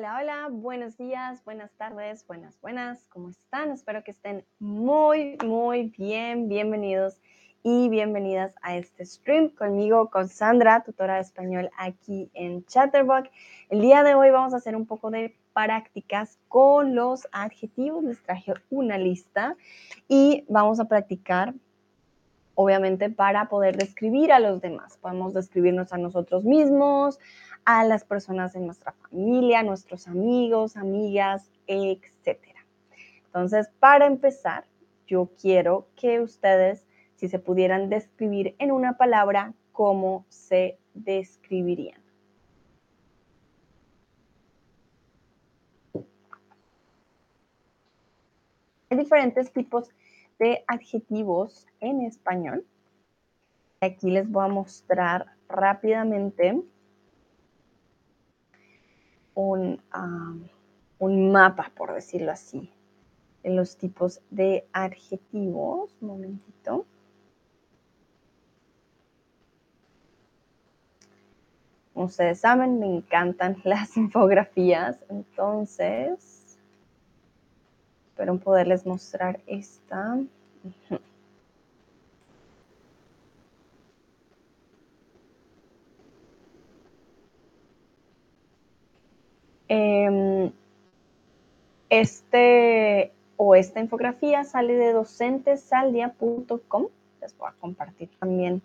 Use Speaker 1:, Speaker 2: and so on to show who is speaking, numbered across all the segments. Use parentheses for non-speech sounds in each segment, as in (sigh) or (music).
Speaker 1: Hola, hola, buenos días, buenas tardes, buenas, buenas, ¿cómo están? Espero que estén muy, muy bien, bienvenidos y bienvenidas a este stream conmigo, con Sandra, tutora de español aquí en Chatterbox. El día de hoy vamos a hacer un poco de prácticas con los adjetivos, les traje una lista y vamos a practicar obviamente para poder describir a los demás. Podemos describirnos a nosotros mismos, a las personas de nuestra familia, nuestros amigos, amigas, etc. Entonces, para empezar, yo quiero que ustedes, si se pudieran describir en una palabra, ¿cómo se describirían? Hay diferentes tipos de adjetivos en español. Aquí les voy a mostrar rápidamente un, un mapa, por decirlo así, de los tipos de adjetivos. Un momentito. ustedes saben, me encantan (laughs) las infografías, entonces espero poderles mostrar esta. Em, este o esta infografía sale de docentesaldia.com. Les voy a compartir también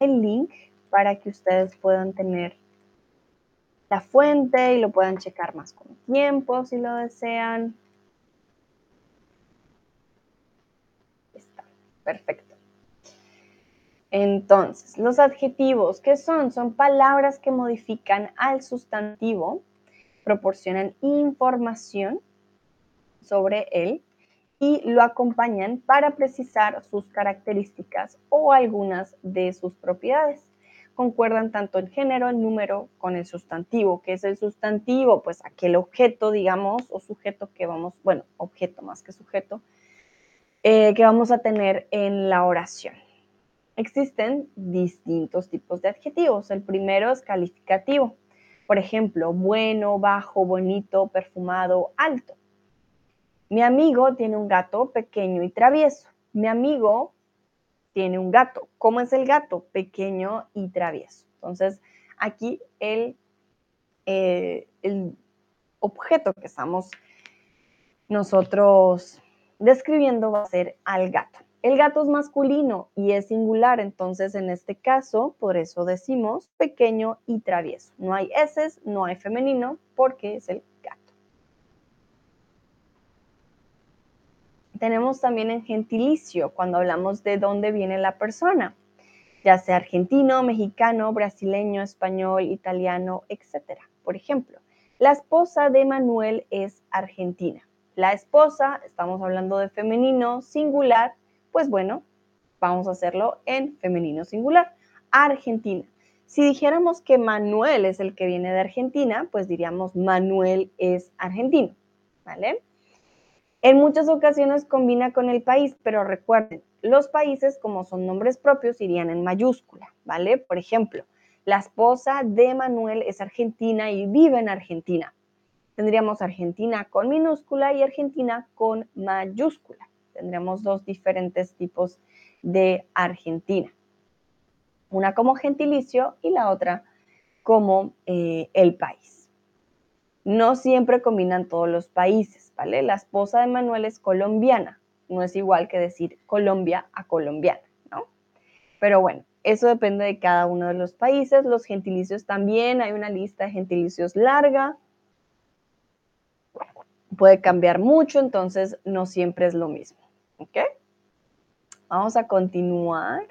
Speaker 1: el link para que ustedes puedan tener la fuente y lo puedan checar más con tiempo si lo desean. Está, perfecto. Entonces, los adjetivos, ¿qué son? Son palabras que modifican al sustantivo proporcionan información sobre él y lo acompañan para precisar sus características o algunas de sus propiedades. Concuerdan tanto en género, en número, con el sustantivo. ¿Qué es el sustantivo? Pues aquel objeto, digamos, o sujeto que vamos, bueno, objeto más que sujeto, eh, que vamos a tener en la oración. Existen distintos tipos de adjetivos. El primero es calificativo. Por ejemplo, bueno, bajo, bonito, perfumado, alto. Mi amigo tiene un gato pequeño y travieso. Mi amigo tiene un gato. ¿Cómo es el gato? Pequeño y travieso. Entonces, aquí el, eh, el objeto que estamos nosotros describiendo va a ser al gato. El gato es masculino y es singular, entonces en este caso, por eso decimos pequeño y travieso. No hay S, no hay femenino, porque es el gato. Tenemos también en gentilicio, cuando hablamos de dónde viene la persona, ya sea argentino, mexicano, brasileño, español, italiano, etc. Por ejemplo, la esposa de Manuel es argentina. La esposa, estamos hablando de femenino, singular, pues bueno, vamos a hacerlo en femenino singular. Argentina. Si dijéramos que Manuel es el que viene de Argentina, pues diríamos Manuel es argentino, ¿vale? En muchas ocasiones combina con el país, pero recuerden, los países como son nombres propios irían en mayúscula, ¿vale? Por ejemplo, la esposa de Manuel es argentina y vive en Argentina. Tendríamos Argentina con minúscula y Argentina con mayúscula tendremos dos diferentes tipos de Argentina. Una como gentilicio y la otra como eh, el país. No siempre combinan todos los países, ¿vale? La esposa de Manuel es colombiana, no es igual que decir Colombia a colombiana, ¿no? Pero bueno, eso depende de cada uno de los países. Los gentilicios también, hay una lista de gentilicios larga. Puede cambiar mucho, entonces no siempre es lo mismo. ¿Ok? Vamos a continuar.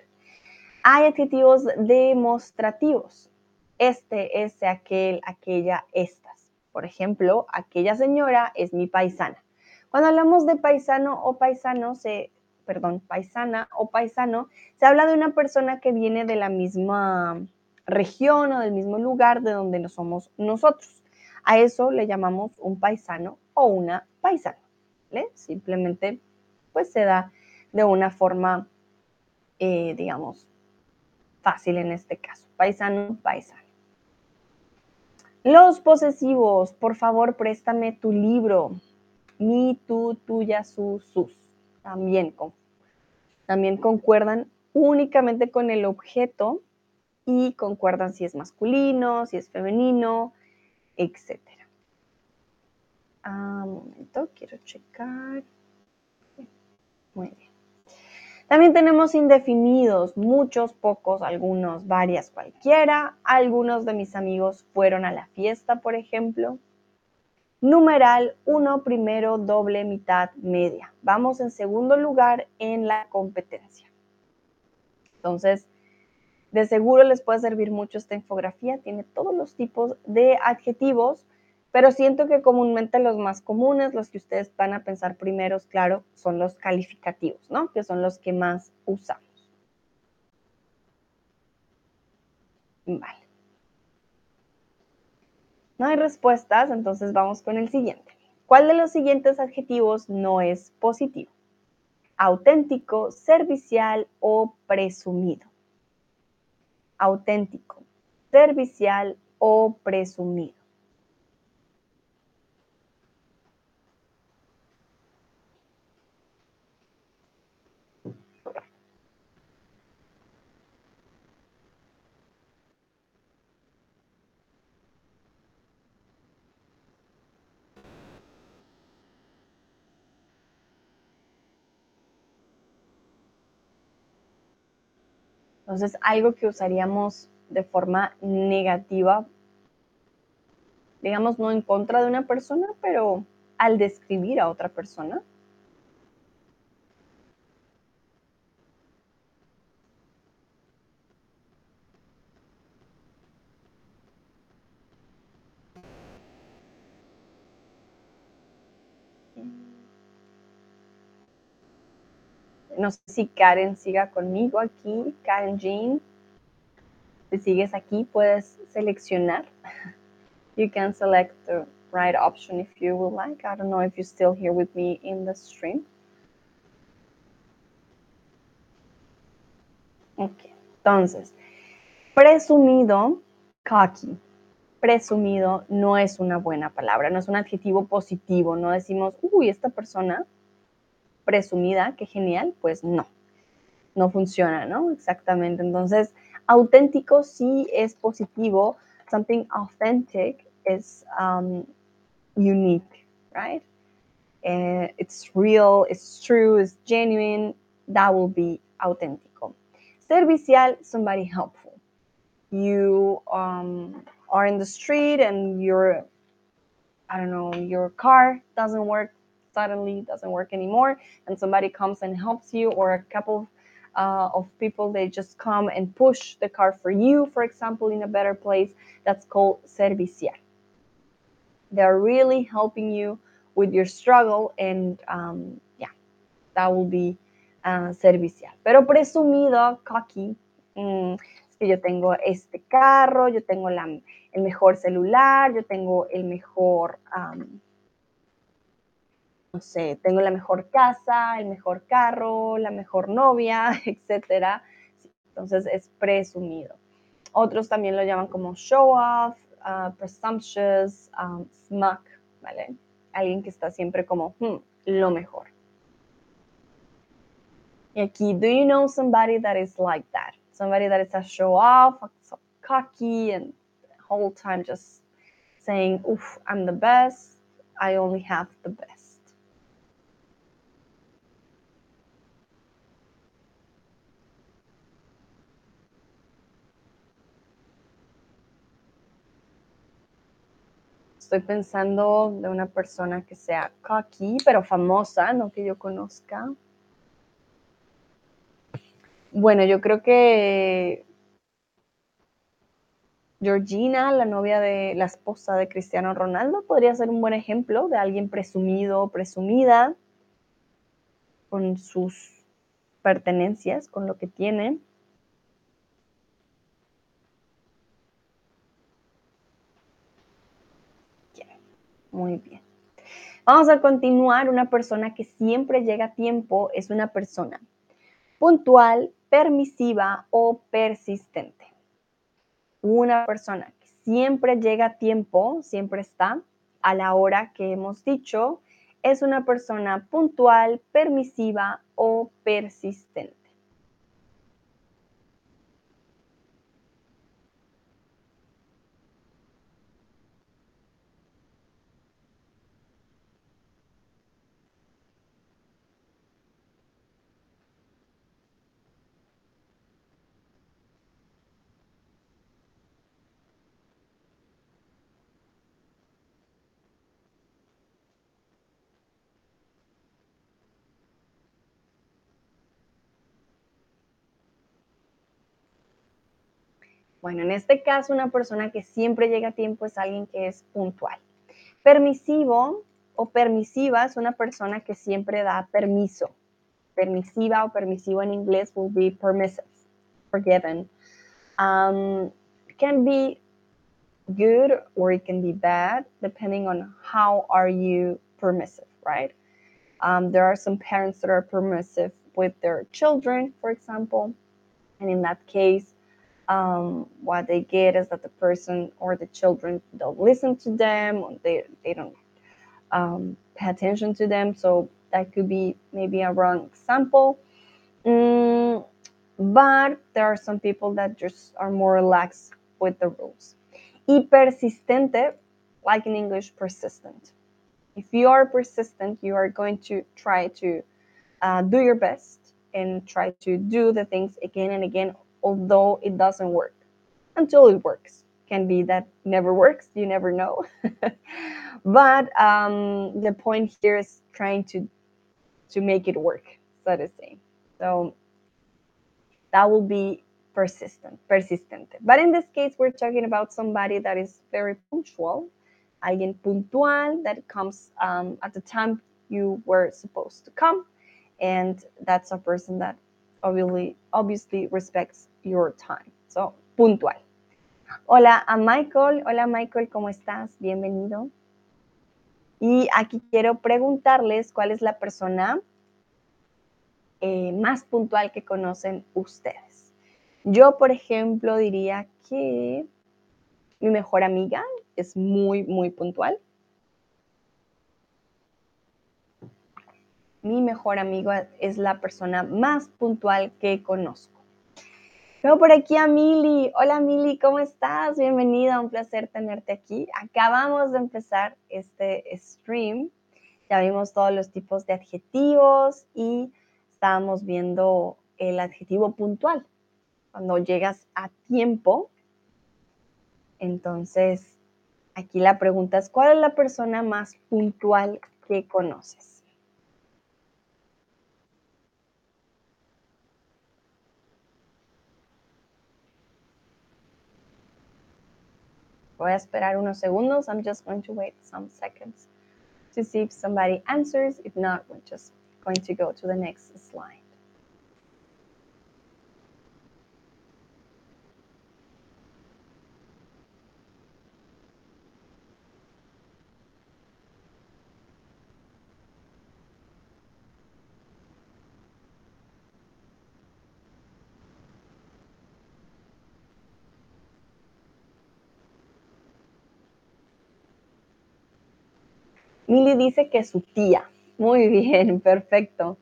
Speaker 1: Hay adjetivos demostrativos. Este, ese, aquel, aquella, estas. Por ejemplo, aquella señora es mi paisana. Cuando hablamos de paisano o paisano, se, perdón, paisana o paisano, se habla de una persona que viene de la misma región o del mismo lugar de donde somos nosotros. A eso le llamamos un paisano o una paisana. Simplemente pues se da de una forma, eh, digamos, fácil en este caso. Paisano, paisano. Los posesivos, por favor, préstame tu libro. Mi, tú, tuya, su, sus. También, también concuerdan únicamente con el objeto y concuerdan si es masculino, si es femenino, etc. Ah, un momento, quiero checar. Muy bien. También tenemos indefinidos, muchos, pocos, algunos, varias, cualquiera. Algunos de mis amigos fueron a la fiesta, por ejemplo. Numeral uno, primero, doble, mitad, media. Vamos en segundo lugar en la competencia. Entonces, de seguro les puede servir mucho esta infografía. Tiene todos los tipos de adjetivos pero siento que comúnmente los más comunes, los que ustedes van a pensar primeros, claro, son los calificativos, ¿no? Que son los que más usamos. Vale. No hay respuestas, entonces vamos con el siguiente. ¿Cuál de los siguientes adjetivos no es positivo? Auténtico, servicial o presumido. Auténtico, servicial o presumido. Entonces, algo que usaríamos de forma negativa, digamos, no en contra de una persona, pero al describir a otra persona. No sé si Karen siga conmigo aquí. Karen Jean. Si sigues aquí, puedes seleccionar. (laughs) You can select the right option if you would like. I don't know if you're still here with me in the stream. Ok, entonces, presumido, cocky. Presumido no es una buena palabra, no es un adjetivo positivo. No decimos, uy, esta persona presumida, qué genial, pues no, no funciona, ¿no? Exactamente. Entonces, auténtico sí es positivo. Something authentic is um, unique, right? Uh, it's real, it's true, it's genuine. That will be auténtico. Servicial, somebody helpful. You um, are in the street and your, I don't know, your car doesn't work suddenly doesn't work anymore and somebody comes and helps you or a couple uh, of people they just come and push the car for you for example in a better place that's called servicial they're really helping you with your struggle and um, yeah that will be uh, pero presumido cocky mm, que yo tengo este carro yo tengo la, el mejor celular yo tengo el mejor um, no sé, tengo la mejor casa, el mejor carro, la mejor novia, (laughs) etcétera. Entonces es presumido. Otros también lo llaman como show off, uh, presumptuous, um, smug, ¿vale? Alguien que está siempre como hmm, lo mejor. Y aquí, do you know somebody that is like that? Somebody that is a show off, so cocky, and the whole time just saying, oof, I'm the best. I only have the best. Estoy pensando de una persona que sea cocky, pero famosa, no que yo conozca. Bueno, yo creo que Georgina, la novia de la esposa de Cristiano Ronaldo, podría ser un buen ejemplo de alguien presumido o presumida con sus pertenencias, con lo que tiene. Muy bien. Vamos a continuar. Una persona que siempre llega a tiempo es una persona puntual, permisiva o persistente. Una persona que siempre llega a tiempo, siempre está a la hora que hemos dicho, es una persona puntual, permisiva o persistente. Bueno, en este caso, una persona que siempre llega a tiempo es alguien que es puntual. Permisivo o permisiva es una persona que siempre da permiso. Permisiva o permisivo en inglés will be permissive, forgiven. Um, can be good or it can be bad depending on how are you permissive, right? Um, there are some parents that are permissive with their children, for example, and in that case, um, what they get is that the person or the children don't listen to them, they, they don't um, pay attention to them. So that could be maybe a wrong example. Mm, but there are some people that just are more relaxed with the rules. Y persistente, like in English, persistent. If you are persistent, you are going to try to uh, do your best and try to do the things again and again although it doesn't work until it works. Can be that never works, you never know. (laughs) but um, the point here is trying to to make it work, so to say. So that will be persistent, persistent. But in this case, we're talking about somebody that is very punctual, alguien puntual that comes um, at the time you were supposed to come, and that's a person that obviously obviously respects your time. So, puntual. Hola a Michael. Hola Michael, ¿cómo estás? Bienvenido. Y aquí quiero preguntarles cuál es la persona eh, más puntual que conocen ustedes. Yo, por ejemplo, diría que mi mejor amiga es muy, muy puntual. Mi mejor amigo es la persona más puntual que conozco. Veo por aquí a Mili. Hola Mili, ¿cómo estás? Bienvenida, un placer tenerte aquí. Acabamos de empezar este stream. Ya vimos todos los tipos de adjetivos y estábamos viendo el adjetivo puntual. Cuando llegas a tiempo, entonces aquí la pregunta es, ¿cuál es la persona más puntual que conoces? Voy a esperar unos segundos. I'm just going to wait some seconds to see if somebody answers. If not, we're just going to go to the next slide. Mili dice que su tía. Muy bien, (laughs) perfecto.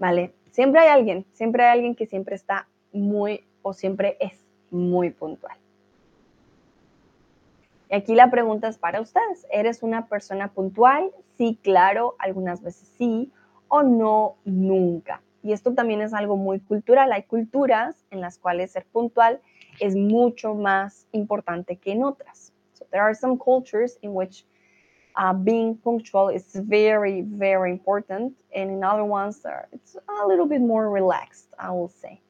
Speaker 1: Vale, siempre hay alguien, siempre hay alguien que siempre está muy o siempre es muy puntual. Y aquí la pregunta es para ustedes. ¿Eres una persona puntual? Sí, claro, algunas veces sí o no, nunca. Y esto también es algo muy cultural. Hay culturas en las cuales ser puntual es mucho más importante que en otras. So there are some cultures in which uh, being punctual is very, very important. And in other ones, it's a little bit more relaxed, I will say.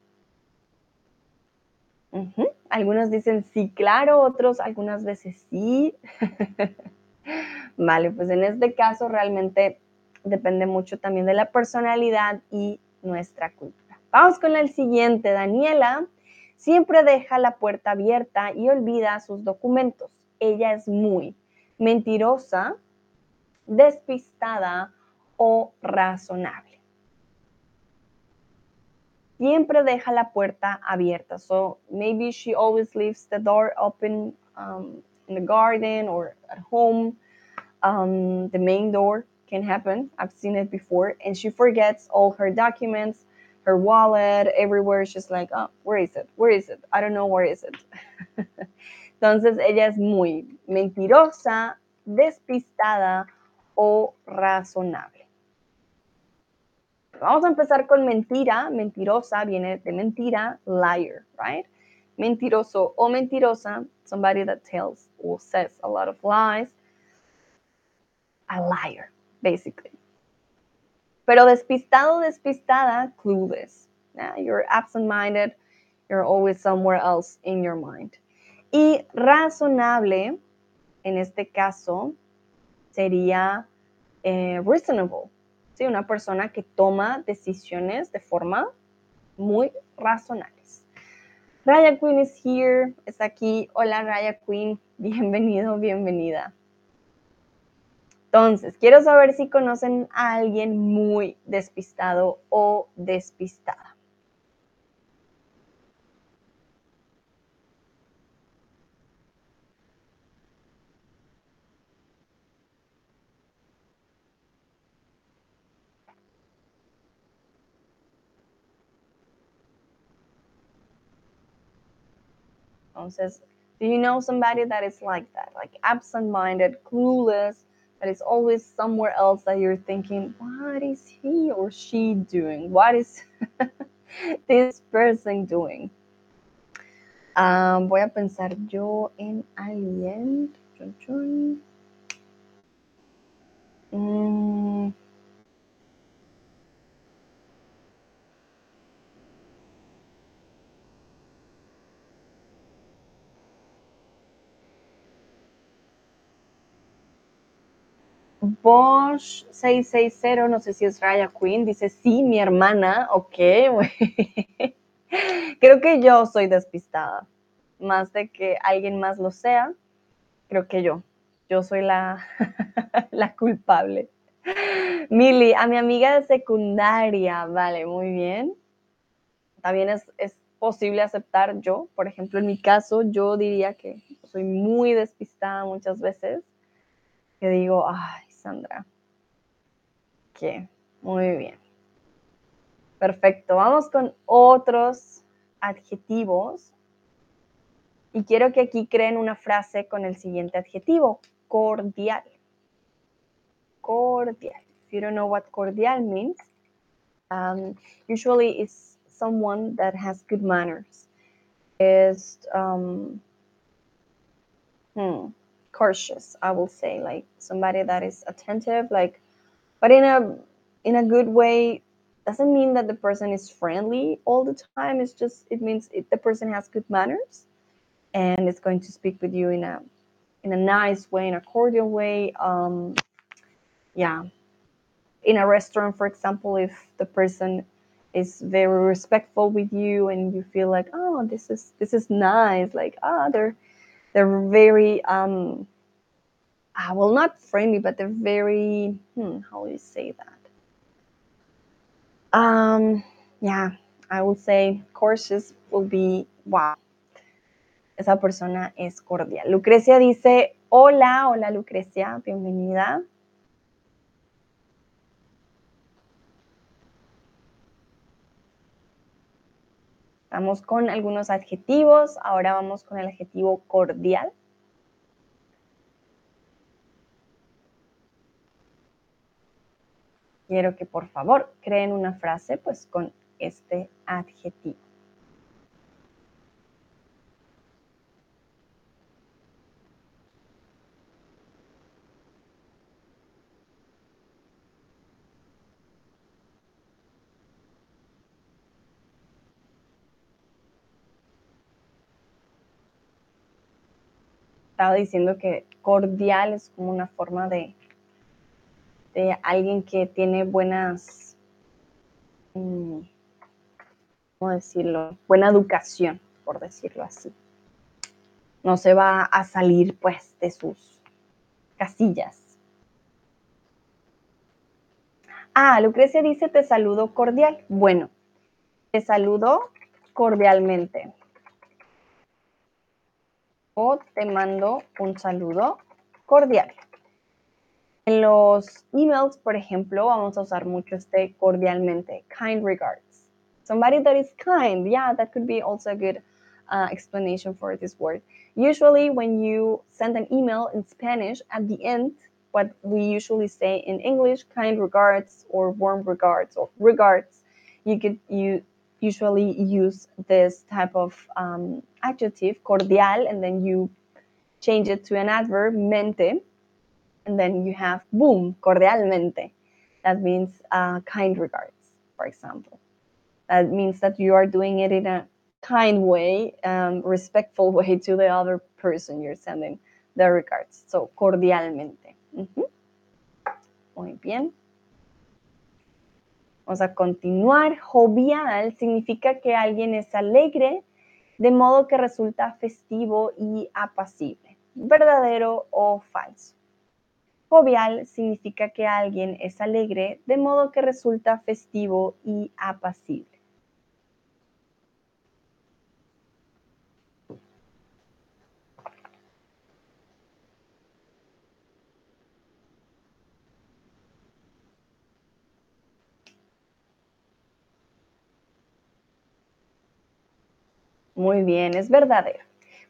Speaker 1: Algunos dicen sí, claro, otros algunas veces sí. (laughs) vale, pues en este caso realmente depende mucho también de la personalidad y nuestra cultura. Vamos con el siguiente, Daniela. Siempre deja la puerta abierta y olvida sus documentos. Ella es muy mentirosa, despistada o razonable. Siempre deja la puerta abierta. So maybe she always leaves the door open um, in the garden or at home. Um, the main door can happen. I've seen it before. And she forgets all her documents, her wallet, everywhere. She's like, oh, where is it? Where is it? I don't know where is it. (laughs) Entonces ella es muy mentirosa, despistada o razonable. Vamos a empezar con mentira. Mentirosa viene de mentira, liar, right? Mentiroso o mentirosa, somebody that tells or says a lot of lies. A liar, basically. Pero despistado, despistada, clueless. Yeah, you're absent-minded. You're always somewhere else in your mind. Y razonable, en este caso, sería eh, reasonable. ¿sí? Una persona que toma decisiones de forma muy razonables. Raya Queen is here, está aquí. Hola Raya Queen, (laughs) bienvenido, bienvenida. Entonces, quiero saber si conocen a alguien muy despistado o despistada. Entonces, do you know somebody that is like that? Like absent-minded, clueless, that is always somewhere else that you're thinking, what is he or she doing? What is (laughs) this person doing? Um, voy a pensar yo en alguien. Chun, chun. Mm. Bosch 660, no sé si es Raya Queen, dice, sí, mi hermana, ok. (laughs) creo que yo soy despistada, más de que alguien más lo sea, creo que yo, yo soy la, (laughs) la culpable. Mili, a mi amiga de secundaria, vale, muy bien. También es, es posible aceptar yo, por ejemplo, en mi caso, yo diría que soy muy despistada muchas veces, que digo, ay, Ok, muy bien. Perfecto, vamos con otros adjetivos. Y quiero que aquí creen una frase con el siguiente adjetivo, cordial. Cordial. If you don't know what cordial means, um, usually it's someone that has good manners. Um, hmm, cautious i will say like somebody that is attentive like but in a in a good way doesn't mean that the person is friendly all the time it's just it means it, the person has good manners and it's going to speak with you in a in a nice way in a cordial way um yeah. In a restaurant for example if the person is very respectful with you and you feel like oh this is this is nice like ah oh, they're they're very um uh, well not friendly but they're very hmm, how do you say that? Um yeah i would say courses will be wow esa persona es cordial. Lucrecia dice hola hola lucrecia bienvenida Estamos con algunos adjetivos. Ahora vamos con el adjetivo cordial. Quiero que por favor creen una frase pues con este adjetivo. Estaba diciendo que cordial es como una forma de, de alguien que tiene buenas, mm, ¿cómo decirlo? Buena educación, por decirlo así. No se va a salir pues de sus casillas. Ah, Lucrecia dice, te saludo cordial. Bueno, te saludo cordialmente o te mando un saludo cordial. En los emails, por ejemplo, vamos a usar mucho este cordialmente, kind regards. Somebody that is kind, yeah, that could be also a good uh, explanation for this word. Usually, when you send an email in Spanish, at the end, what we usually say in English, kind regards or warm regards or regards, you could you usually use this type of um, adjective, cordial, and then you change it to an adverb, mente, and then you have boom, cordialmente. That means uh, kind regards, for example. That means that you are doing it in a kind way, um, respectful (laughs) way to the other person you're sending the regards. So, cordialmente. Uh -huh. Muy bien. Vamos a continuar. Jovial significa que alguien es alegre, de modo que resulta festivo y apacible. ¿Verdadero o falso? Jovial significa que alguien es alegre, de modo que resulta festivo y apacible. Muy bien, es verdadero.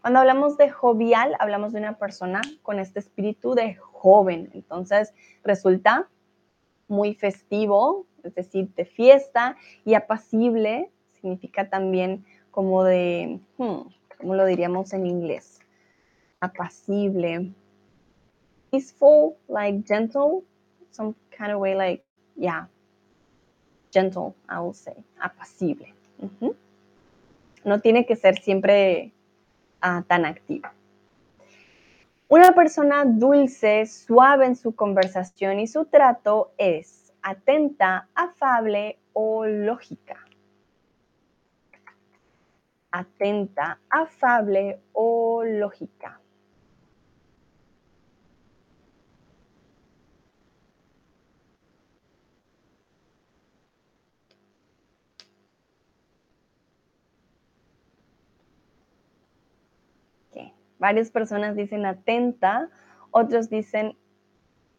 Speaker 1: Cuando hablamos de jovial, hablamos de una persona con este espíritu de joven. Entonces, resulta muy festivo, es decir, de fiesta, y apacible significa también como de, hmm, ¿cómo lo diríamos en inglés? Apacible. Peaceful, like gentle, some kind of way like, yeah, gentle, I will say, apacible. No tiene que ser siempre uh, tan activo. Una persona dulce, suave en su conversación y su trato es atenta, afable o lógica. Atenta, afable o lógica. Varias personas dicen atenta, otros dicen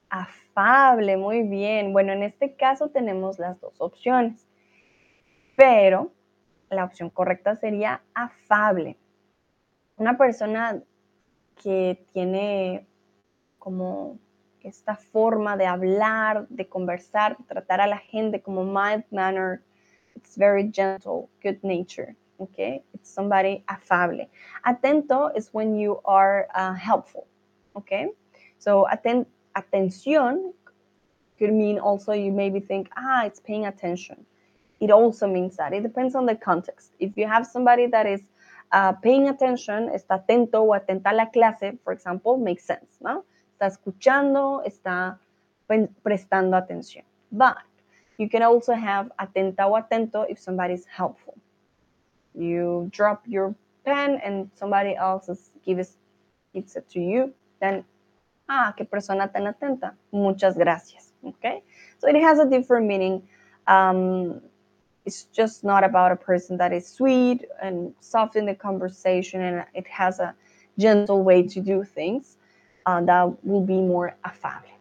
Speaker 1: afable, muy bien. Bueno, en este caso tenemos las dos opciones, pero la opción correcta sería afable. Una persona que tiene como esta forma de hablar, de conversar, de tratar a la gente como mild manner, it's very gentle, good nature okay? It's somebody afable. Atento is when you are uh, helpful, okay? So aten atención could mean also you maybe think, ah, it's paying attention. It also means that. It depends on the context. If you have somebody that is uh, paying attention, está atento o atenta a la clase, for example, makes sense, ¿no? Está escuchando, está prestando atención. But you can also have atenta o atento if somebody is helpful you drop your pen and somebody else gives, gives it to you, then, ah, qué persona tan atenta. Muchas gracias. Okay? So it has a different meaning. Um, it's just not about a person that is sweet and soft in the conversation and it has a gentle way to do things. Uh, that will be more affable.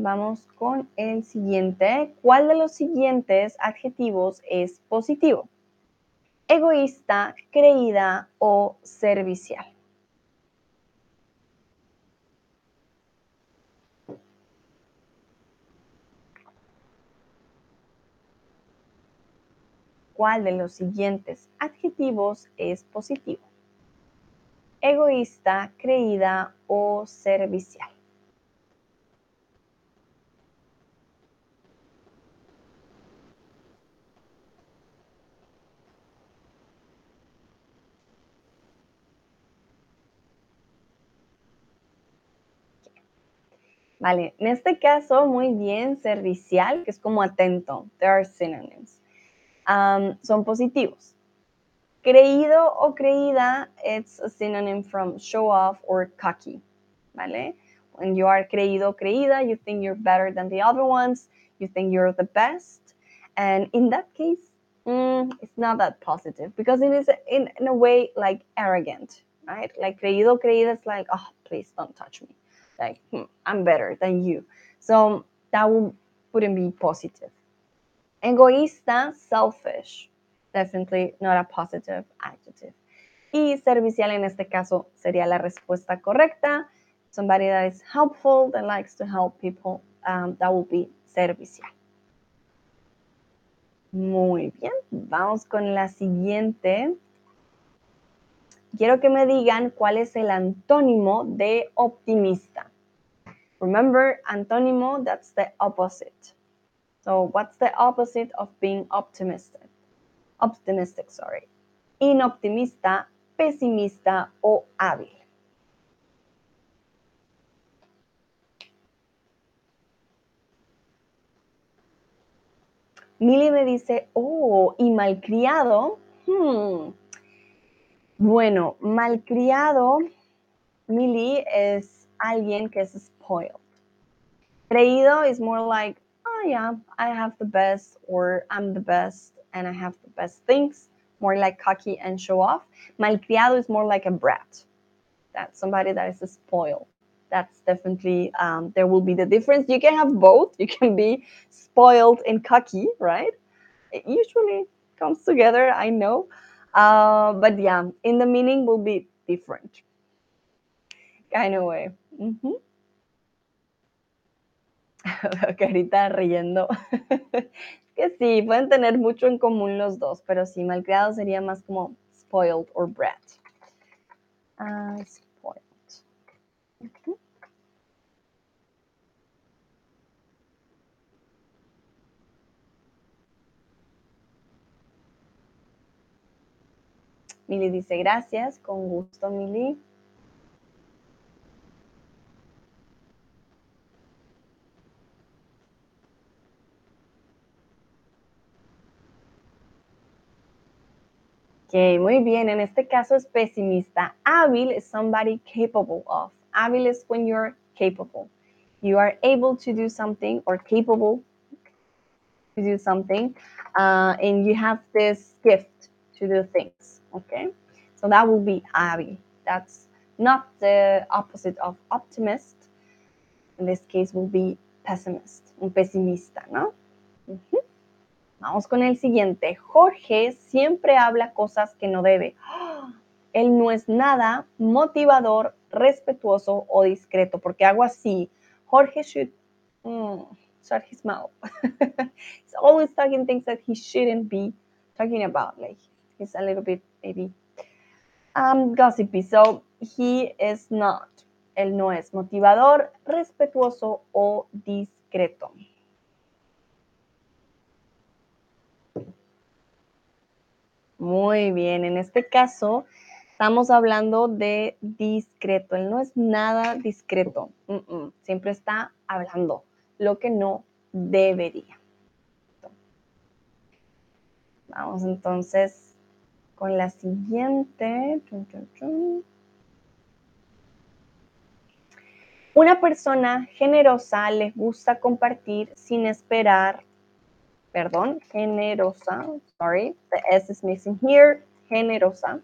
Speaker 1: Vamos con el siguiente. ¿Cuál de los siguientes adjetivos es positivo? Egoísta, creída o servicial. ¿Cuál de los siguientes adjetivos es positivo? Egoísta, creída o servicial. Vale, en este caso, muy bien, servicial, que es como atento. There are synonyms. Um, son positivos. Creído o creída, it's a synonym from show off or cocky. ¿Vale? When you are creído o creída, you think you're better than the other ones, you think you're the best. And in that case, mm, it's not that positive because it is in, in a way like arrogant, right? Like creído, creída is like, oh, please don't touch me. Like, hmm, I'm better than you. So that wouldn't be positive. Egoísta, selfish. Definitely not a positive adjective. Y servicial en este caso sería la respuesta correcta. Somebody that is helpful, that likes to help people, um, that will be servicial. Muy bien, vamos con la siguiente. Quiero que me digan cuál es el antónimo de optimista. Remember, antónimo, that's the opposite. So, what's the opposite of being optimistic? Optimistic, sorry. Inoptimista, pesimista o hábil. Milly me dice, oh, y malcriado. Hmm. Bueno, malcriado, Milly es alguien que es spoiled. Creído is more like, oh yeah, I have the best or I'm the best and I have the best things. More like cocky and show off. Malcriado is more like a brat. That's somebody that is spoiled that's definitely um, there will be the difference you can have both you can be spoiled and cocky right it usually comes together i know uh, but yeah in the meaning will be different kind of way carita riendo. (laughs) Que sí pueden tener mucho en común los dos pero sí malcriado sería más como spoiled or brat. Uh, Mili dice gracias, con gusto Mili. Ok, muy bien. En este caso es pesimista. Hábil is somebody capable of. Hábil is when you're capable. You are able to do something or capable to do something, uh, and you have this gift to do things. Okay, so that will be hábil. That's not the opposite of optimist. In this case, will be pessimist, un pesimista, ¿no? Vamos con el siguiente. Jorge siempre habla cosas que no debe. (gasps) Él no es nada motivador, respetuoso o discreto, porque hago así. Jorge should mm, shut his mouth. (laughs) he's always talking things that he shouldn't be talking about. Like he's a little bit maybe um, gossipy. So he is not. Él no es motivador, respetuoso o discreto. Muy bien, en este caso estamos hablando de discreto. Él no es nada discreto. Siempre está hablando lo que no debería. Vamos entonces con la siguiente. Una persona generosa le gusta compartir sin esperar perdón, generosa, sorry, the S is missing here, generosa.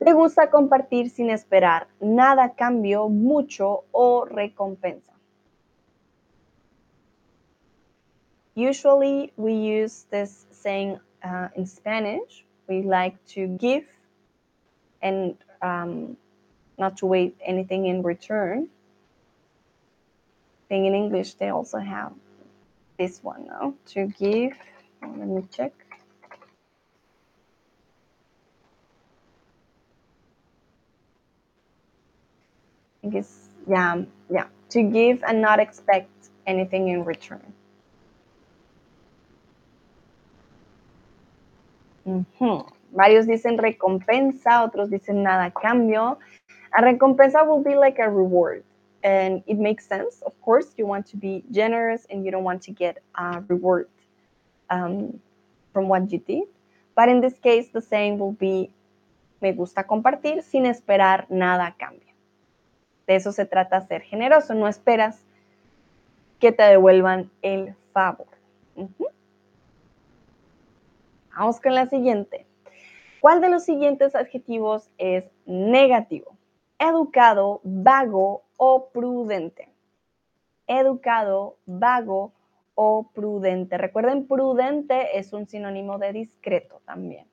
Speaker 1: Le gusta compartir sin esperar nada cambio, mucho o recompensa. Usually we use this saying uh, in Spanish. We like to give and um, not to wait anything in return. I think in English they also have this one now to give. Let me check. I guess, yeah, yeah. To give and not expect anything in return. Uh -huh. Varios dicen recompensa, otros dicen nada cambio. A recompensa will be like a reward and it makes sense. Of course, you want to be generous and you don't want to get a reward um, from what you did. But in this case, the saying will be, me gusta compartir sin esperar nada a cambio. De eso se trata ser generoso, no esperas que te devuelvan el favor. Vamos con la siguiente. ¿Cuál de los siguientes adjetivos es negativo? Educado, vago o prudente. Educado, vago o prudente. Recuerden, prudente es un sinónimo de discreto también.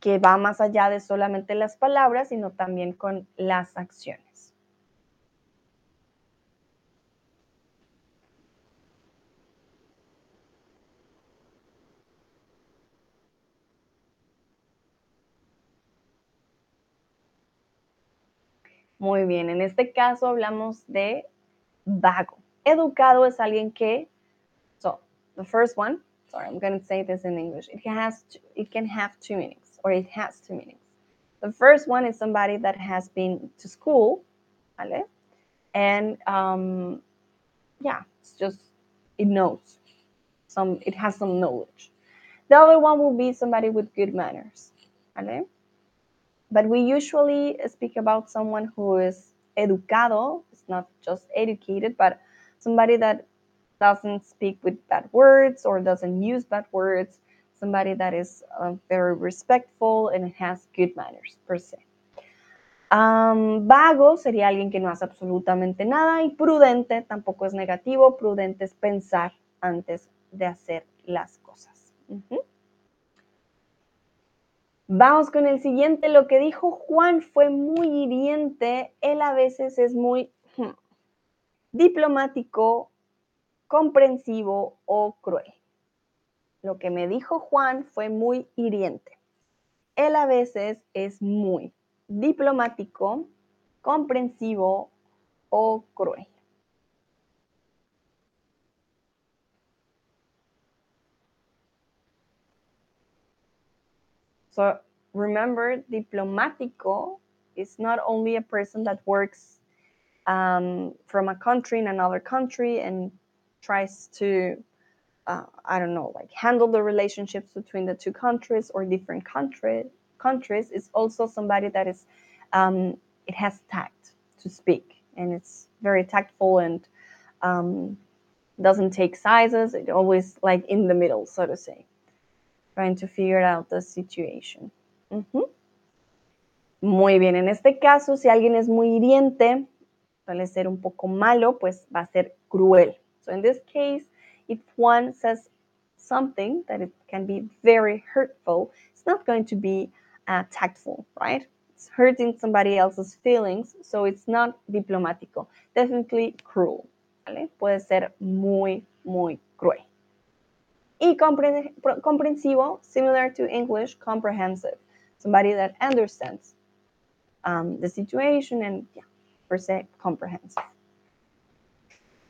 Speaker 1: Que va más allá de solamente las palabras, sino también con las acciones. Muy bien, en este caso hablamos de vago. Educado es alguien que, so the first one, sorry, I'm going to say this in English. It has, it can have two meanings, or it has two meanings. The first one is somebody that has been to school, ¿vale? And um, yeah, it's just it knows some, it has some knowledge. The other one will be somebody with good manners, ¿vale? But we usually speak about someone who is educado, it's not just educated, but somebody that doesn't speak with bad words or doesn't use bad words, somebody that is uh, very respectful and has good manners per se. Um, vago sería alguien que no hace absolutamente nada y prudente tampoco es negativo, prudente es pensar antes de hacer las cosas. Uh -huh. Vamos con el siguiente. Lo que dijo Juan fue muy hiriente. Él a veces es muy hmm, diplomático, comprensivo o cruel. Lo que me dijo Juan fue muy hiriente. Él a veces es muy diplomático, comprensivo o cruel. So remember, diplomatico is not only a person that works um, from a country in another country and tries to, uh, I don't know, like handle the relationships between the two countries or different country, countries. It's also somebody that is, um, it has tact to speak and it's very tactful and um, doesn't take sizes. It always like in the middle, so to say. Trying to figure out the situation. Uh -huh. Muy bien, en este caso, si alguien es muy hiriente, suele ser un poco malo, pues va a ser cruel. So in this case, if one says something that it can be very hurtful, it's not going to be uh, tactful, right? It's hurting somebody else's feelings, so it's not diplomático. Definitely cruel, ¿vale? Puede ser muy, muy cruel. Y comprensivo, similar to English, comprehensive. Somebody that understands um, the situation and, per se, comprehensive.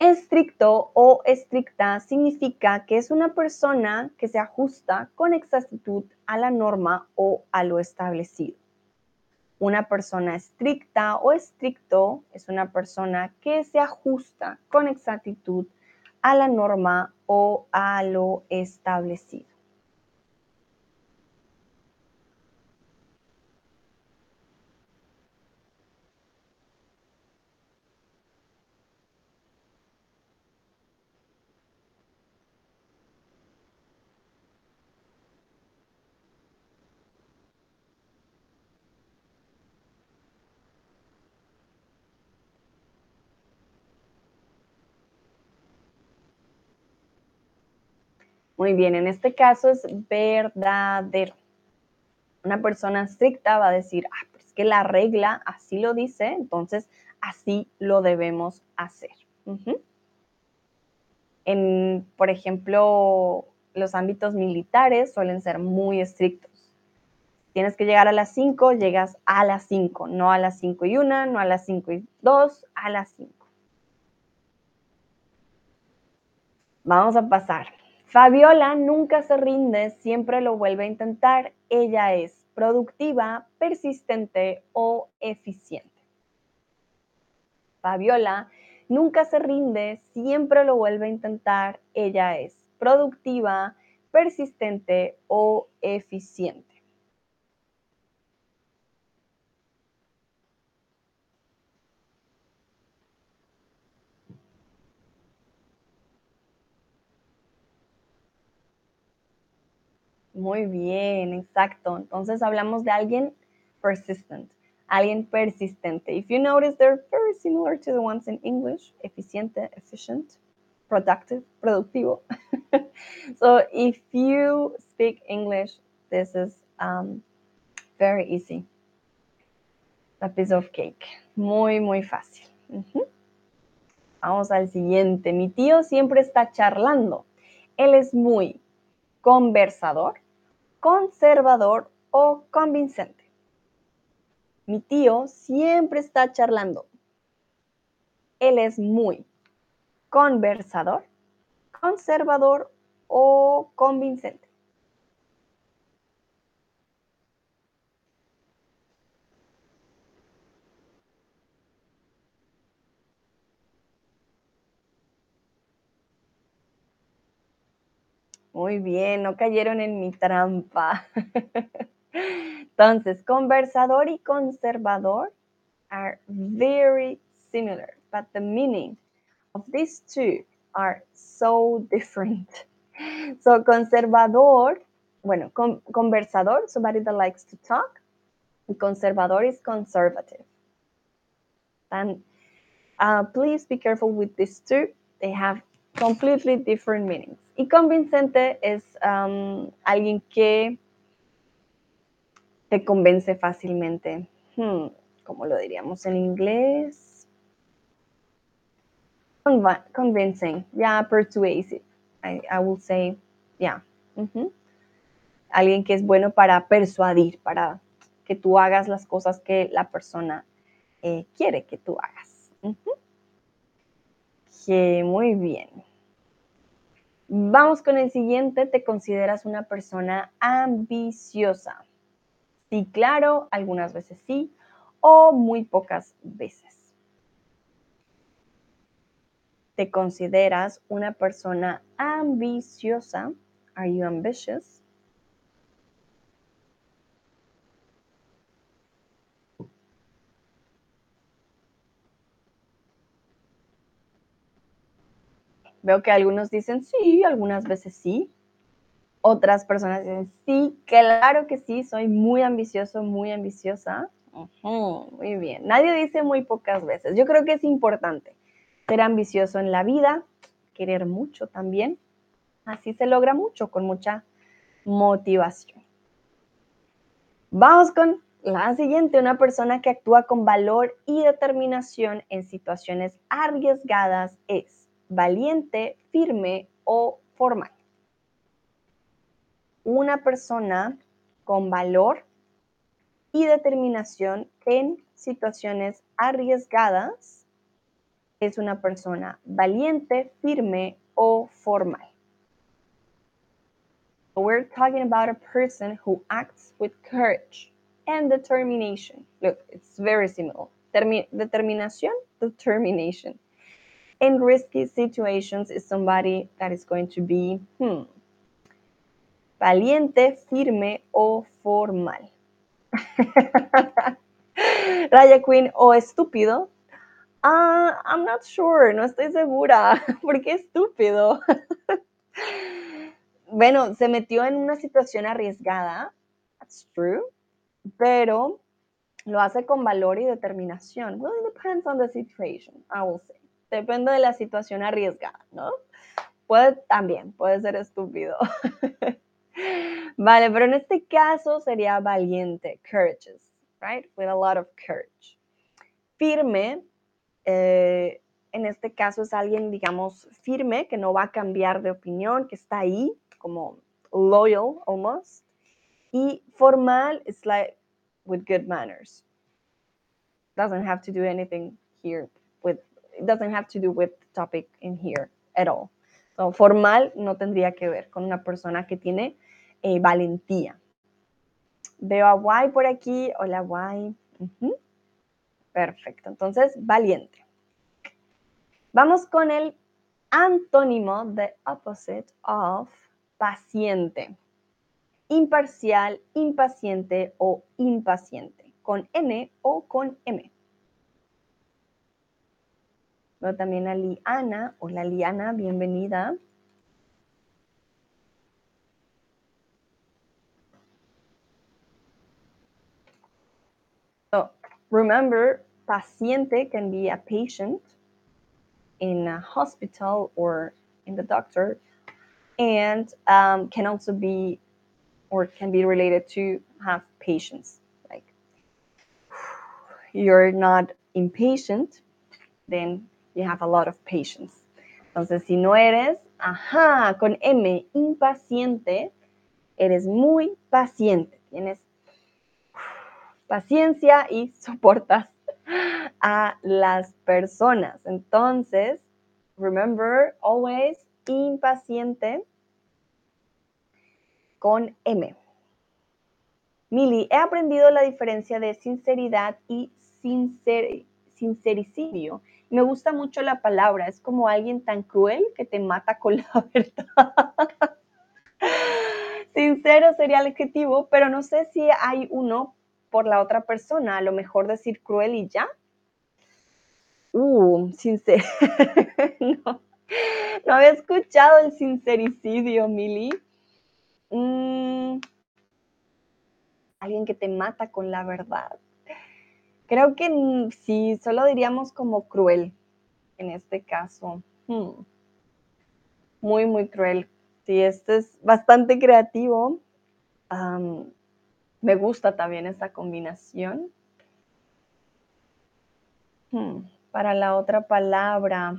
Speaker 1: Estricto o estricta significa que es una persona que se ajusta con exactitud a la norma o a lo establecido. Una persona estricta o estricto es una persona que se ajusta con exactitud a la norma o a lo establecido. Muy bien, en este caso es verdadero. Una persona estricta va a decir, ah, pues que la regla así lo dice, entonces así lo debemos hacer. En, por ejemplo, los ámbitos militares suelen ser muy estrictos. Tienes que llegar a las 5, llegas a las 5, no a las 5 y 1, no a las 5 y 2, a las 5. Vamos a pasar. Fabiola nunca se rinde, siempre lo vuelve a intentar. Ella es productiva, persistente o eficiente. Fabiola nunca se rinde, siempre lo vuelve a intentar. Ella es productiva, persistente o eficiente. Muy bien, exacto. Entonces hablamos de alguien persistent, alguien persistente. If you notice, they're very similar to the ones in English, eficiente, efficient, productive, productivo. (laughs) so if you speak English, this is um, very easy. A piece of cake. Muy, muy fácil. Vamos al siguiente. Mi tío siempre está charlando. Él es muy conversador, conservador o convincente. Mi tío siempre está charlando. Él es muy conversador, conservador o convincente. Muy bien, no cayeron en mi trampa. Entonces, conversador y conservador are very similar, but the meaning of these two are so different. So, conservador, bueno, conversador, somebody that likes to talk, and conservador is conservative. And uh, please be careful with these two. They have completely different meanings. Y convincente es um, alguien que te convence fácilmente. Hmm, ¿Cómo lo diríamos en inglés? convincing, yeah, persuasive. I, will say, yeah. Alguien que es bueno para persuadir, para que tú hagas las cosas que la persona eh, quiere que tú hagas. Muy bien. Vamos con el siguiente. ¿Te consideras una persona ambiciosa? Sí, claro, algunas veces sí, o muy pocas veces. ¿Te consideras una persona ambiciosa? Are you ambitious? Veo que algunos dicen sí, algunas veces sí. Otras personas dicen sí, claro que sí, soy muy ambicioso, muy ambiciosa. muy bien. Nadie dice muy pocas veces. Yo creo que es importante ser ambicioso en la vida, querer mucho también. Así se logra mucho con mucha motivación. Vamos con la siguiente, una persona que actúa con valor y determinación en situaciones arriesgadas es valiente, firme o formal. Una persona con valor y determinación en situaciones arriesgadas es una persona valiente, firme o formal. We're talking about a person who acts with courage and determination. Look, it's very similar. determinación, determination in risky situations is somebody that is going to be hmm, valiente, firme o formal. (laughs) Raya Queen o estúpido. Ah, I'm not sure, no estoy segura. (laughs) ¿Por qué estúpido? (laughs) bueno, se metió en una situación arriesgada. That's true. Pero lo hace con valor y determinación. Well, it depends on the situation, I will say. Depende de la situación arriesgada, ¿no? Puede también, puede ser estúpido. (laughs) vale, pero en este caso sería valiente, courageous, right? With a lot of courage. Firme, eh, en este caso es alguien, digamos, firme, que no va a cambiar de opinión, que está ahí, como loyal almost. Y formal is like with good manners. Doesn't have to do anything here it doesn't have to do with the topic in here at all. So, formal no tendría que ver con una persona que tiene eh, valentía. Veo a Guay por aquí. Hola, Guay. Perfecto. Entonces, valiente. Vamos con el antónimo, the opposite of paciente. Imparcial, impaciente o impaciente. Con N o con M Veo también a Liana. Hola Liana, bienvenida. So, remember, paciente can be a patient in a hospital or in the doctor, and um, can also be or can be related to have patience. Like (sighs) you're not impatient, then you have a lot of patience. Entonces, si no eres, ajá, con M, impaciente, eres muy paciente. Tienes paciencia y (laughs) soportas a las personas. Entonces, remember, always impaciente con M. Mili, he aprendido la diferencia de sinceridad y sincericidio. Me gusta mucho la palabra, es como alguien tan cruel que te mata con (laughs) la verdad. Sincero sería el adjetivo, pero no sé si hay uno por la otra persona. A lo mejor decir cruel y ya. Uh, sincero. (laughs) no, había escuchado el sincericidio, Mili. Mm, alguien que te mata con la verdad. Creo que sí, solo diríamos como cruel en este caso. Hmm. Muy, muy cruel. Sí, este es bastante creativo. me gusta también esta combinación. Hmm, para la otra palabra.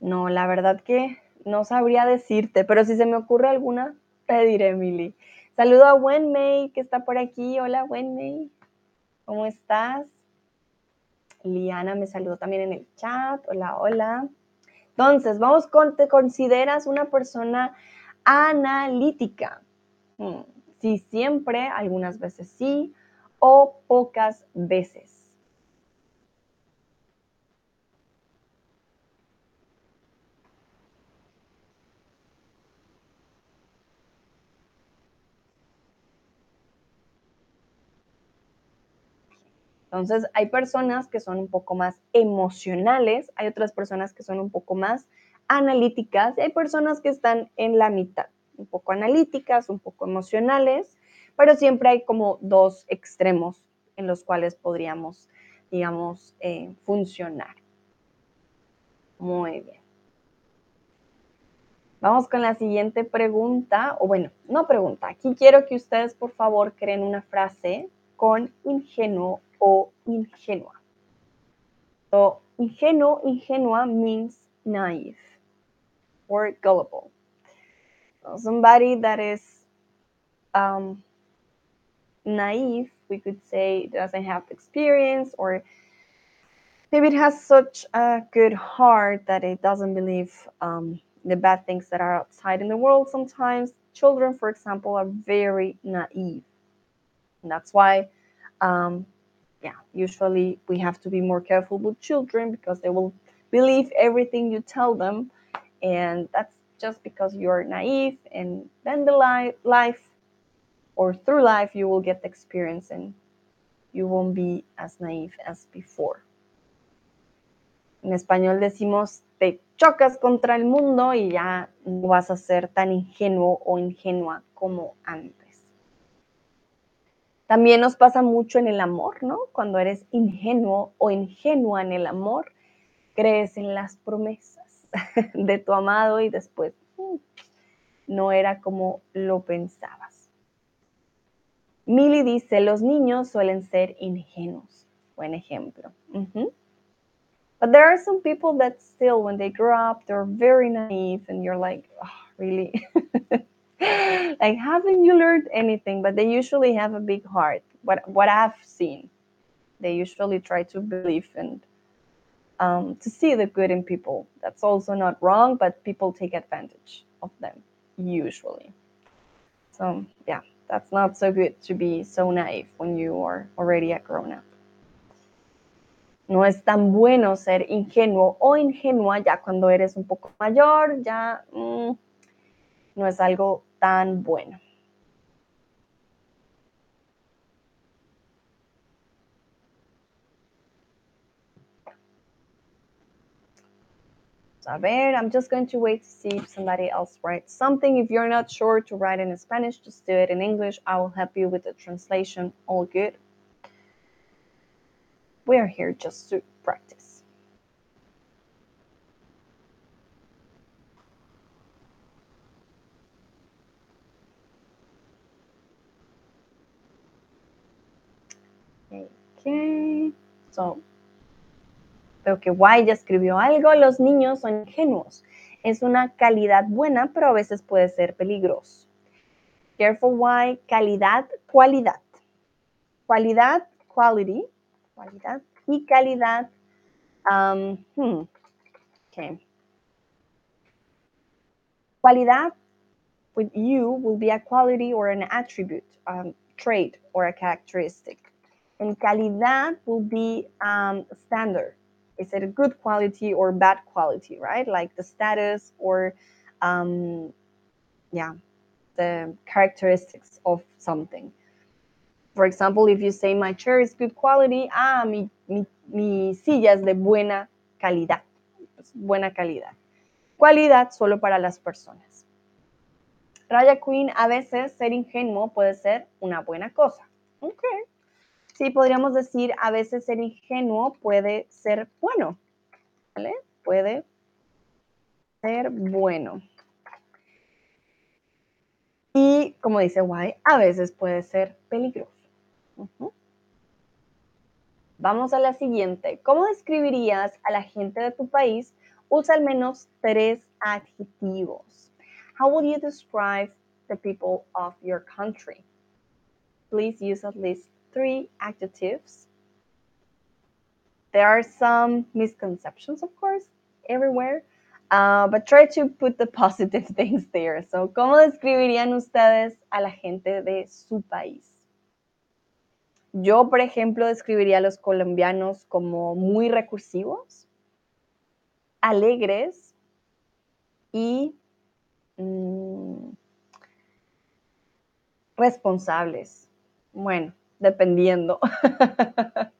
Speaker 1: No, la verdad que no sabría decirte, pero si se me ocurre alguna, te diré, Emily. Saludo a Wenmei, que está por aquí. Hola, Wenmei. ¿Cómo estás? Liana me saludó también en el chat. Hola, hola. Entonces, vamos con, ¿te consideras una persona analítica? Hmm, sí, siempre, algunas veces sí, o pocas veces. Entonces, hay personas que son un poco más emocionales, hay otras personas que son un poco más analíticas y hay personas que están en la mitad, un poco analíticas, un poco emocionales, pero siempre hay como dos extremos en los cuales podríamos, digamos, eh, funcionar. Muy bien. Vamos con la siguiente pregunta, o bueno, no pregunta. Aquí quiero que ustedes, por favor, creen una frase con ingenuo o ingenua. So ingenuo, ingenua means naive or gullible. So somebody that is um, naive, we could say, doesn't have experience or maybe it has such a good heart that it doesn't believe um, the bad things that are outside in the world. Sometimes children, for example, are very naive. And that's why um, yeah, usually we have to be more careful with children because they will believe everything you tell them. And that's just because you're naive. And then the li- life or through life, you will get experience and you won't be as naive as before. En español decimos, te chocas contra el mundo y ya no vas a ser tan ingenuo o ingenua como antes. También nos pasa mucho en el amor, ¿no? Cuando eres ingenuo o ingenua en el amor, crees en las promesas (laughs) de tu amado y después mm, no era como lo pensabas. Milly dice, los niños suelen ser ingenuos. Buen ejemplo. But there are some people that still, when they grow up, they're very naive and you're like, oh, really? (laughs) (laughs) like haven't you learned anything? But they usually have a big heart. What what i've seen they usually try to believe and um, to see the good in people. That's also not wrong but people take advantage of them usually. So yeah that's not so good to be so naive when you are already a grown up. No es tan bueno ser ingenuo o ingenua ya cuando eres un poco mayor ya mm, no es algo tan bueno. A ver, I'm just going to wait to see if somebody else writes something. If you're not sure to write in Spanish, just do it in English. I will help you with the translation. All good. we are here just to practice. So veo que Y ya escribió algo. Los niños son ingenuos. Es una calidad buena, pero a veces puede ser peligroso. Careful Y, calidad, cualidad. Cualidad, quality, cualidad y calidad. Um, hmm, okay. Cualidad with you will be a quality or an attribute, um, trait or a characteristic. And calidad will be um, standard. Is it a good quality or bad quality, right? Like the status or, um, yeah, the characteristics of something. For example, if you say my chair is good quality, ah, mi, mi, mi silla es de buena calidad. buena calidad. Cualidad solo para las personas. Raya Queen, a veces ser ingenuo puede ser una buena cosa. Ok. Sí, podríamos decir, a veces ser ingenuo puede ser bueno. ¿Vale? Puede ser bueno. Y como dice Guay, a veces puede ser peligroso. Vamos a la siguiente. ¿Cómo describirías a la gente de tu país? Usa al menos tres adjetivos. How would you describe the people of your country? Please use at least three adjectives. There are some misconceptions, of course, everywhere, uh, but try to put the (laughs) positive things there. So, ¿cómo describirían ustedes a la gente de su país? Yo, por ejemplo, describiría a los colombianos como muy recursivos, alegres y mm, responsables. Bueno, dependiendo. (laughs)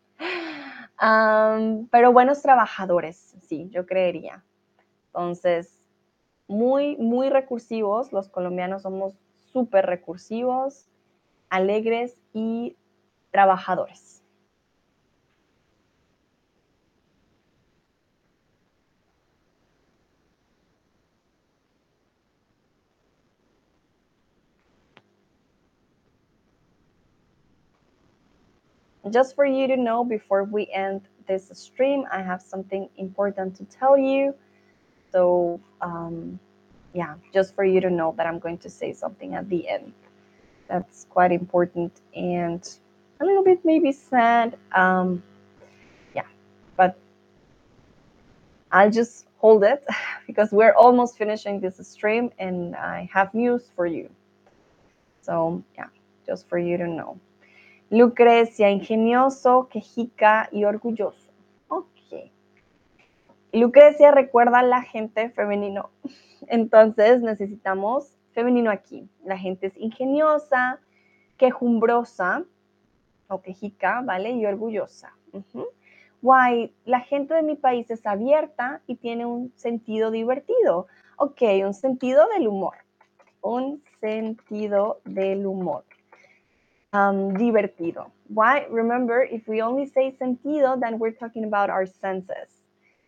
Speaker 1: pero buenos trabajadores, sí, yo creería. Entonces, muy, muy recursivos. Los colombianos somos súper recursivos, alegres y trabajadores. Just for you to know, before we end this stream, I have something important to tell you. So, um, yeah, just for you to know that I'm going to say something at the end. That's quite important. And a little bit maybe sad. Um, yeah, but I'll just hold it (laughs) because we're almost finishing this stream and I have news for you. So, yeah, just for you to know. Lucrecia, ingenioso, quejica y orgulloso. Ok. Lucrecia recuerda a la gente femenino. (laughs) Entonces necesitamos femenino aquí. La gente es ingeniosa, quejumbrosa, o quejica, ¿vale? Y orgullosa. Why, la gente de mi país es abierta y tiene un sentido divertido. Ok, un sentido del humor. Un sentido del humor. Um, divertido. Why? Remember, if we only say sentido, then we're talking about our senses.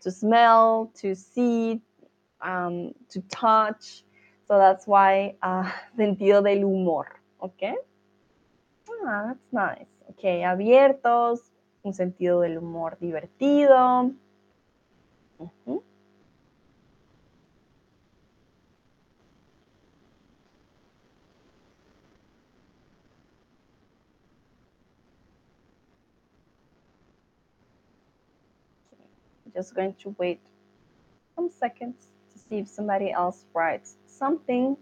Speaker 1: To smell, to see, um, to touch. So that's why uh, (laughs) sentido del humor. Okay? Ah, that's nice. Ok, abiertos, un sentido del humor divertido. Just going to wait some seconds to see if somebody else writes something.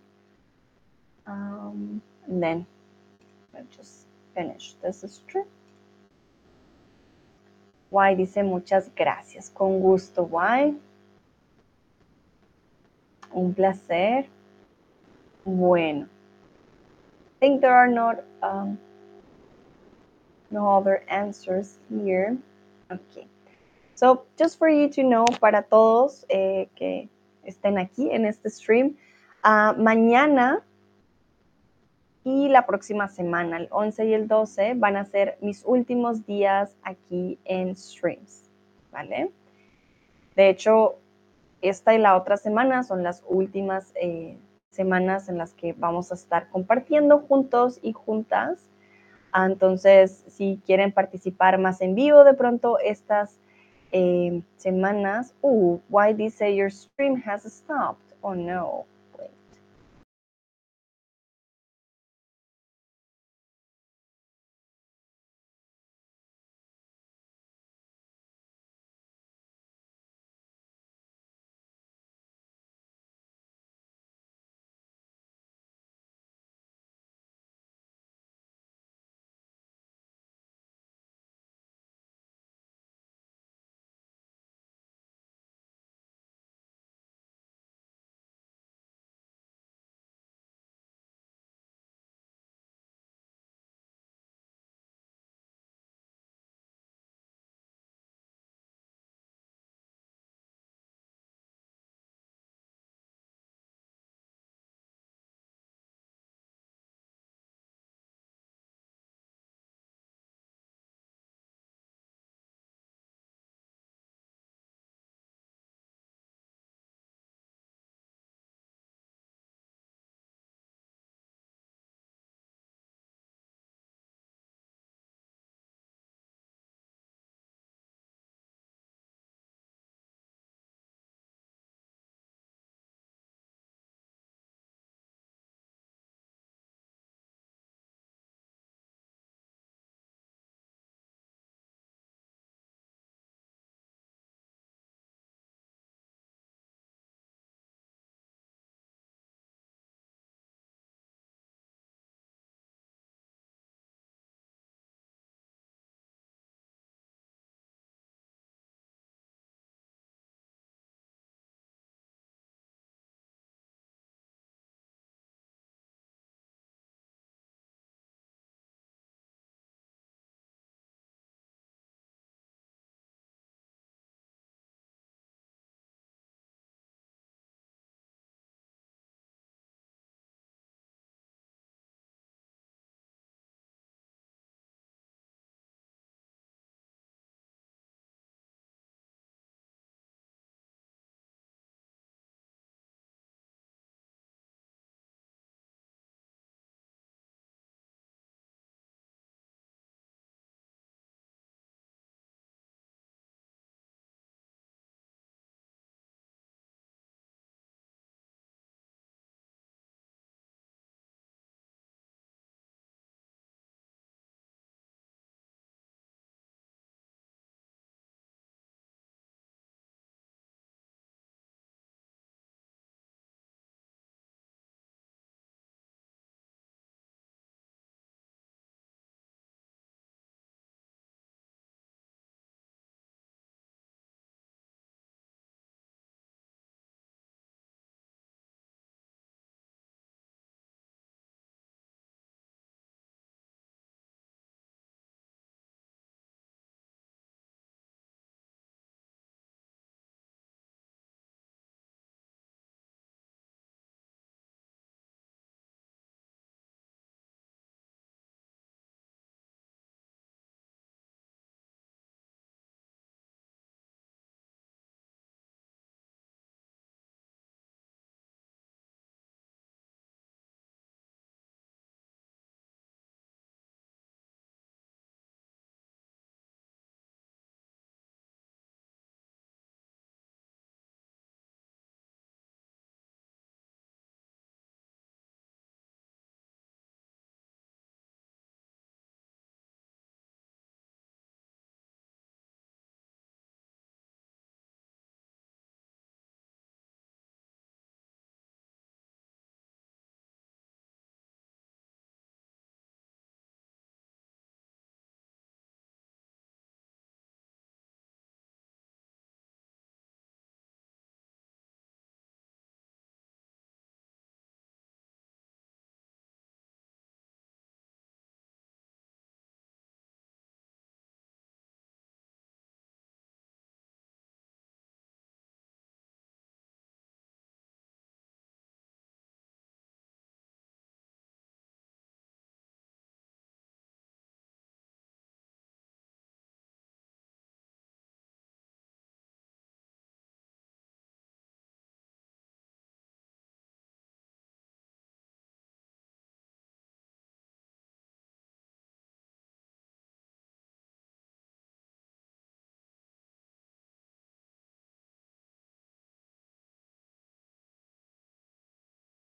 Speaker 1: Um, and then I'll just finish. This is true. Why dice muchas gracias. Con gusto, Why. Un placer. Bueno. I think there are not um, no other answers here. Okay. So, just for you to know, para todos eh, que estén aquí en este stream, uh, mañana y la próxima semana, el 11 y el 12, van a ser mis últimos días aquí en Streams, ¿vale? De hecho, esta y la otra semana son las últimas eh, semanas en las que vamos a estar compartiendo juntos y juntas. Ah, entonces, si quieren participar más en vivo de pronto estas eh, semanas, uh, why did say your stream has stopped? Oh no.